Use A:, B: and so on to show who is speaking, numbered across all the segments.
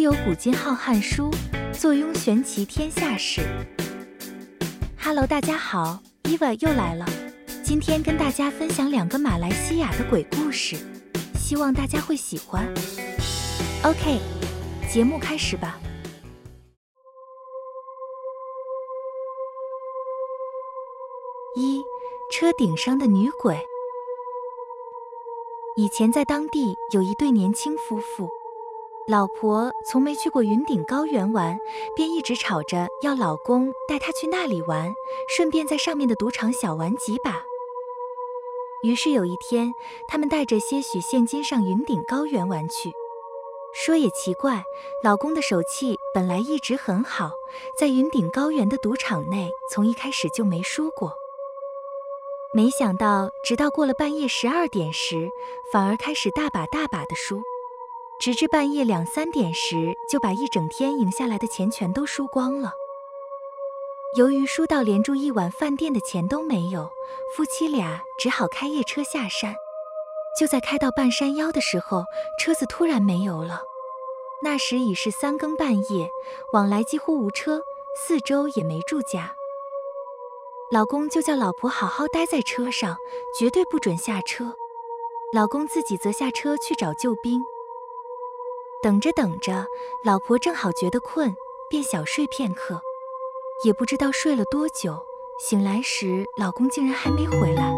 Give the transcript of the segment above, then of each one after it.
A: 有古今浩瀚书，坐拥玄奇天下事。Hello，大家好，Eva 又来了。今天跟大家分享两个马来西亚的鬼故事，希望大家会喜欢。OK，节目开始吧。一，车顶上的女鬼。以前在当地有一对年轻夫妇。老婆从没去过云顶高原玩，便一直吵着要老公带她去那里玩，顺便在上面的赌场小玩几把。于是有一天，他们带着些许现金上云顶高原玩去。说也奇怪，老公的手气本来一直很好，在云顶高原的赌场内，从一开始就没输过。没想到，直到过了半夜十二点时，反而开始大把大把的输。直至半夜两三点时，就把一整天赢下来的钱全都输光了。由于输到连住一晚饭店的钱都没有，夫妻俩只好开夜车下山。就在开到半山腰的时候，车子突然没油了。那时已是三更半夜，往来几乎无车，四周也没住家。老公就叫老婆好好待在车上，绝对不准下车。老公自己则下车去找救兵。等着等着，老婆正好觉得困，便小睡片刻，也不知道睡了多久。醒来时，老公竟然还没回来。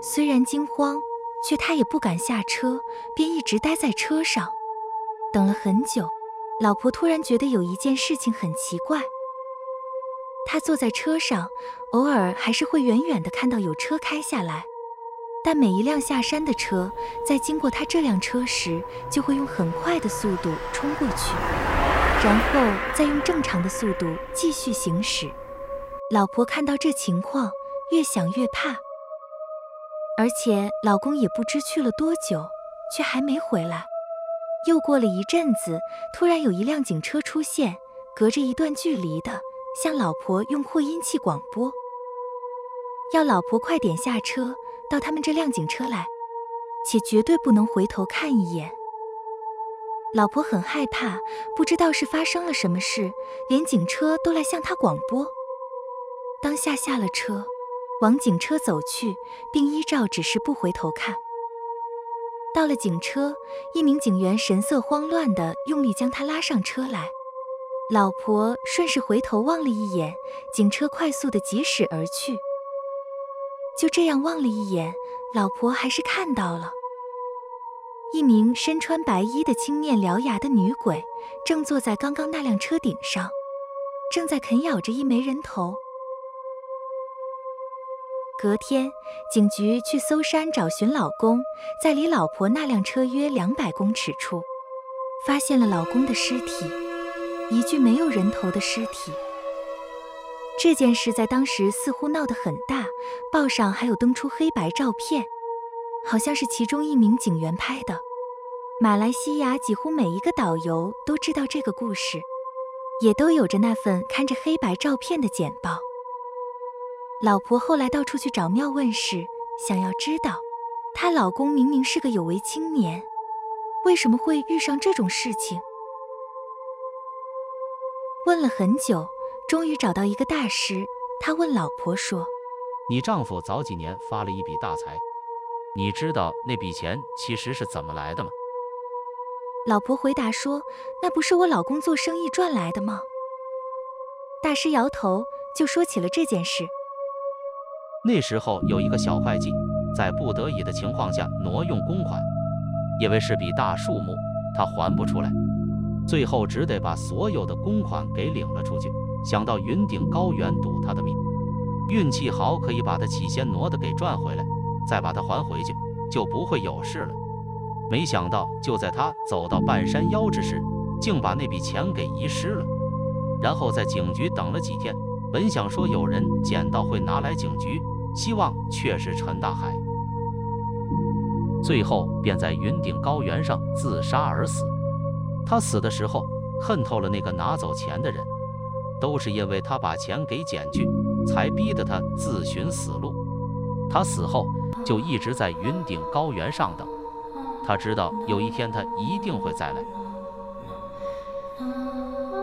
A: 虽然惊慌，却她也不敢下车，便一直待在车上，等了很久。老婆突然觉得有一件事情很奇怪，她坐在车上，偶尔还是会远远的看到有车开下来。但每一辆下山的车，在经过他这辆车时，就会用很快的速度冲过去，然后再用正常的速度继续行驶。老婆看到这情况，越想越怕，而且老公也不知去了多久，却还没回来。又过了一阵子，突然有一辆警车出现，隔着一段距离的向老婆用扩音器广播，要老婆快点下车。到他们这辆警车来，且绝对不能回头看一眼。老婆很害怕，不知道是发生了什么事，连警车都来向她广播。当下下了车，往警车走去，并依照指示不回头看。到了警车，一名警员神色慌乱地用力将她拉上车来。老婆顺势回头望了一眼，警车快速地疾驶而去。就这样望了一眼，老婆还是看到了一名身穿白衣的青面獠牙的女鬼，正坐在刚刚那辆车顶上，正在啃咬着一枚人头。隔天，警局去搜山找寻老公，在离老婆那辆车约两百公尺处，发现了老公的尸体，一具没有人头的尸体。这件事在当时似乎闹得很大，报上还有登出黑白照片，好像是其中一名警员拍的。马来西亚几乎每一个导游都知道这个故事，也都有着那份看着黑白照片的简报。老婆后来到处去找庙问事，想要知道她老公明明是个有为青年，为什么会遇上这种事情？问了很久。终于找到一个大师，他问老婆说：“
B: 你丈夫早几年发了一笔大财，你知道那笔钱其实是怎么来的吗？”
A: 老婆回答说：“那不是我老公做生意赚来的吗？”大师摇头，就说起了这件事。
B: 那时候有一个小会计，在不得已的情况下挪用公款，因为是笔大数目，他还不出来，最后只得把所有的公款给领了出去。想到云顶高原赌他的命，运气好可以把他起先挪的给赚回来，再把他还回去，就不会有事了。没想到就在他走到半山腰之时，竟把那笔钱给遗失了。然后在警局等了几天，本想说有人捡到会拿来警局，希望却是陈大海。最后便在云顶高原上自杀而死。他死的时候恨透了那个拿走钱的人。都是因为他把钱给捡去，才逼得他自寻死路。他死后就一直在云顶高原上等，他知道有一天他一定会再来。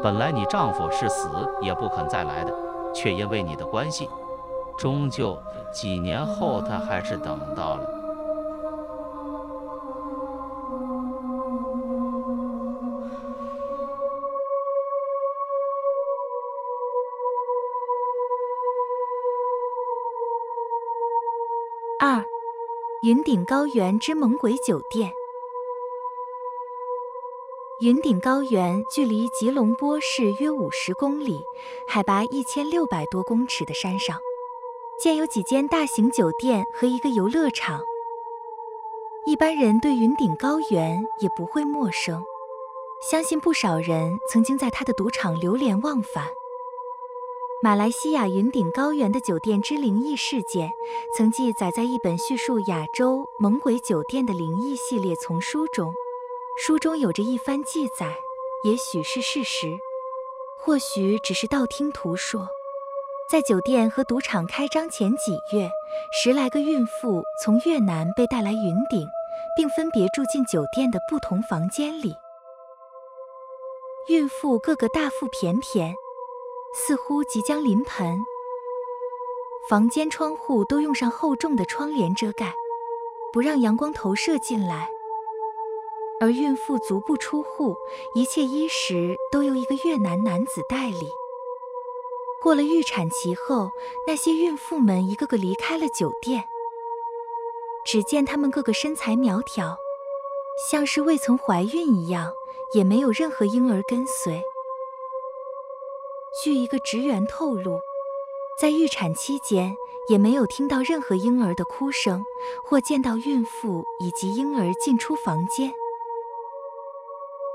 B: 本来你丈夫是死也不肯再来的，却因为你的关系，终究几年后他还是等到了。
A: 云顶高原之猛鬼酒店。云顶高原距离吉隆坡市约五十公里，海拔一千六百多公尺的山上，建有几间大型酒店和一个游乐场。一般人对云顶高原也不会陌生，相信不少人曾经在他的赌场流连忘返。马来西亚云顶高原的酒店之灵异事件，曾记载在一本叙述亚洲猛鬼酒店的灵异系列丛书中。书中有着一番记载，也许是事实，或许只是道听途说。在酒店和赌场开张前几月，十来个孕妇从越南被带来云顶，并分别住进酒店的不同房间里。孕妇个个大腹便便，似乎即将临盆。房间窗户都用上厚重的窗帘遮盖，不让阳光投射进来。而孕妇足不出户，一切衣食都由一个越南男子代理。过了预产期后，那些孕妇们一个个离开了酒店。只见她们个个身材苗条，像是未曾怀孕一样，也没有任何婴儿跟随。据一个职员透露，在预产期间也没有听到任何婴儿的哭声，或见到孕妇以及婴儿进出房间。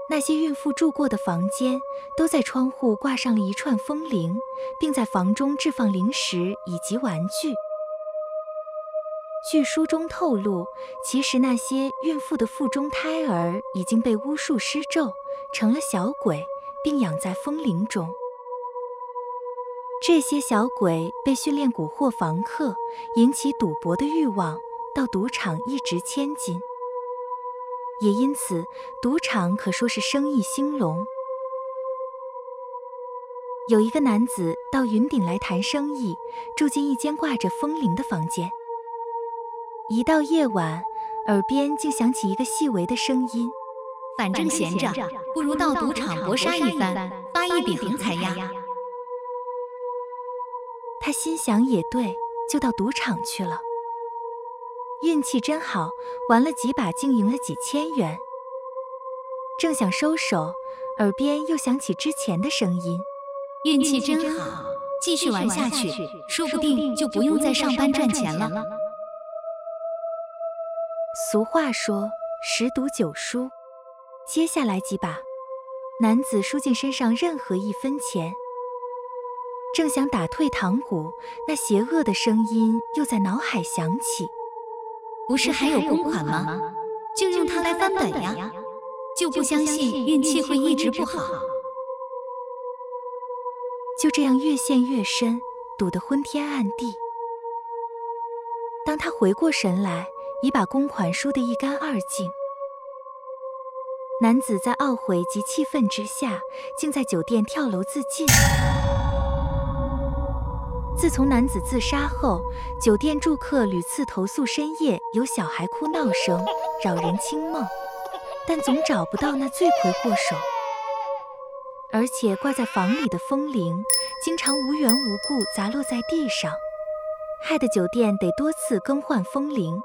A: 那些孕妇住过的房间，都在窗户挂上了一串风铃，并在房中置放零食以及玩具。据书中透露，其实那些孕妇的腹中胎儿已经被巫术施咒，成了小鬼，并养在风铃中。这些小鬼被训练蛊惑房客，引起赌博的欲望，到赌场一掷千金。也因此，赌场可说是生意兴隆。有一个男子到云顶来谈生意，住进一间挂着风铃的房间。一到夜晚，耳边竟响起一个细微的声音：“
C: 反正闲着，不如到赌场搏杀一番，发一笔横财呀！”
A: 他心想也对，就到赌场去了。运气真好，玩了几把竟赢了几千元。正想收手，耳边又响起之前的声音：“
C: 运气真好，继续玩下去，说不定就不用再上班赚钱了。”
A: 俗话说“十赌九输”，接下来几把，男子输进身上任何一分钱。正想打退堂鼓，那邪恶的声音又在脑海响起。
C: 不是还有公款吗？就用它来翻本呀！就不相信运气会一直不好。
A: 就这样越陷越深，赌得昏天暗地。当他回过神来，已把公款输得一干二净。男子在懊悔及气愤之下，竟在酒店跳楼自尽。自从男子自杀后，酒店住客屡次投诉深夜有小孩哭闹声，扰人清梦，但总找不到那罪魁祸首。而且挂在房里的风铃，经常无缘无故砸落在地上，害得酒店得多次更换风铃。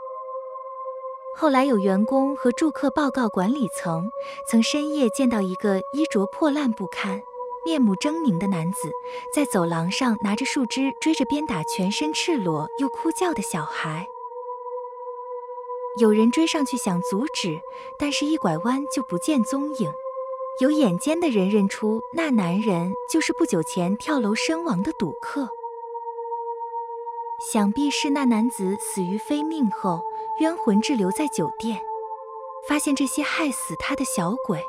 A: 后来有员工和住客报告管理层，曾深夜见到一个衣着破烂不堪。面目狰狞的男子在走廊上拿着树枝追着鞭打全身赤裸又哭叫的小孩，有人追上去想阻止，但是一拐弯就不见踪影。有眼尖的人认出那男人就是不久前跳楼身亡的赌客，想必是那男子死于非命后，冤魂滞留在酒店，发现这些害死他的小鬼。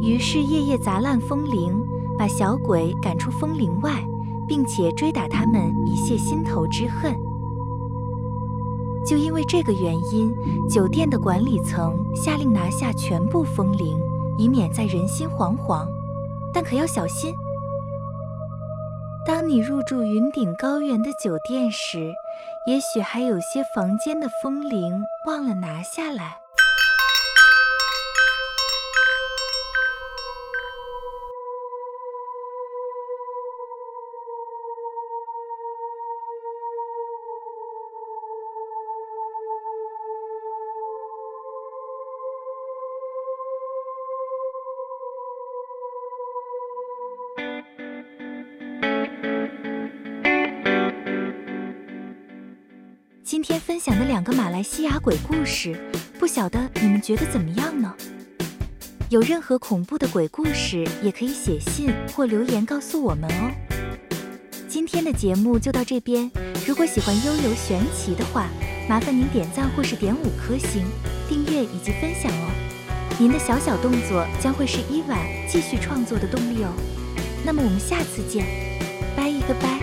A: 于是夜夜砸烂风铃，把小鬼赶出风铃外，并且追打他们以泄心头之恨。就因为这个原因，酒店的管理层下令拿下全部风铃，以免再人心惶惶。但可要小心。当你入住云顶高原的酒店时，也许还有些房间的风铃忘了拿下来。分享的两个马来西亚鬼故事，不晓得你们觉得怎么样呢？有任何恐怖的鬼故事，也可以写信或留言告诉我们哦。今天的节目就到这边，如果喜欢悠悠玄奇的话，麻烦您点赞或是点五颗星、订阅以及分享哦。您的小小动作将会是伊婉继续创作的动力哦。那么我们下次见，拜一个拜。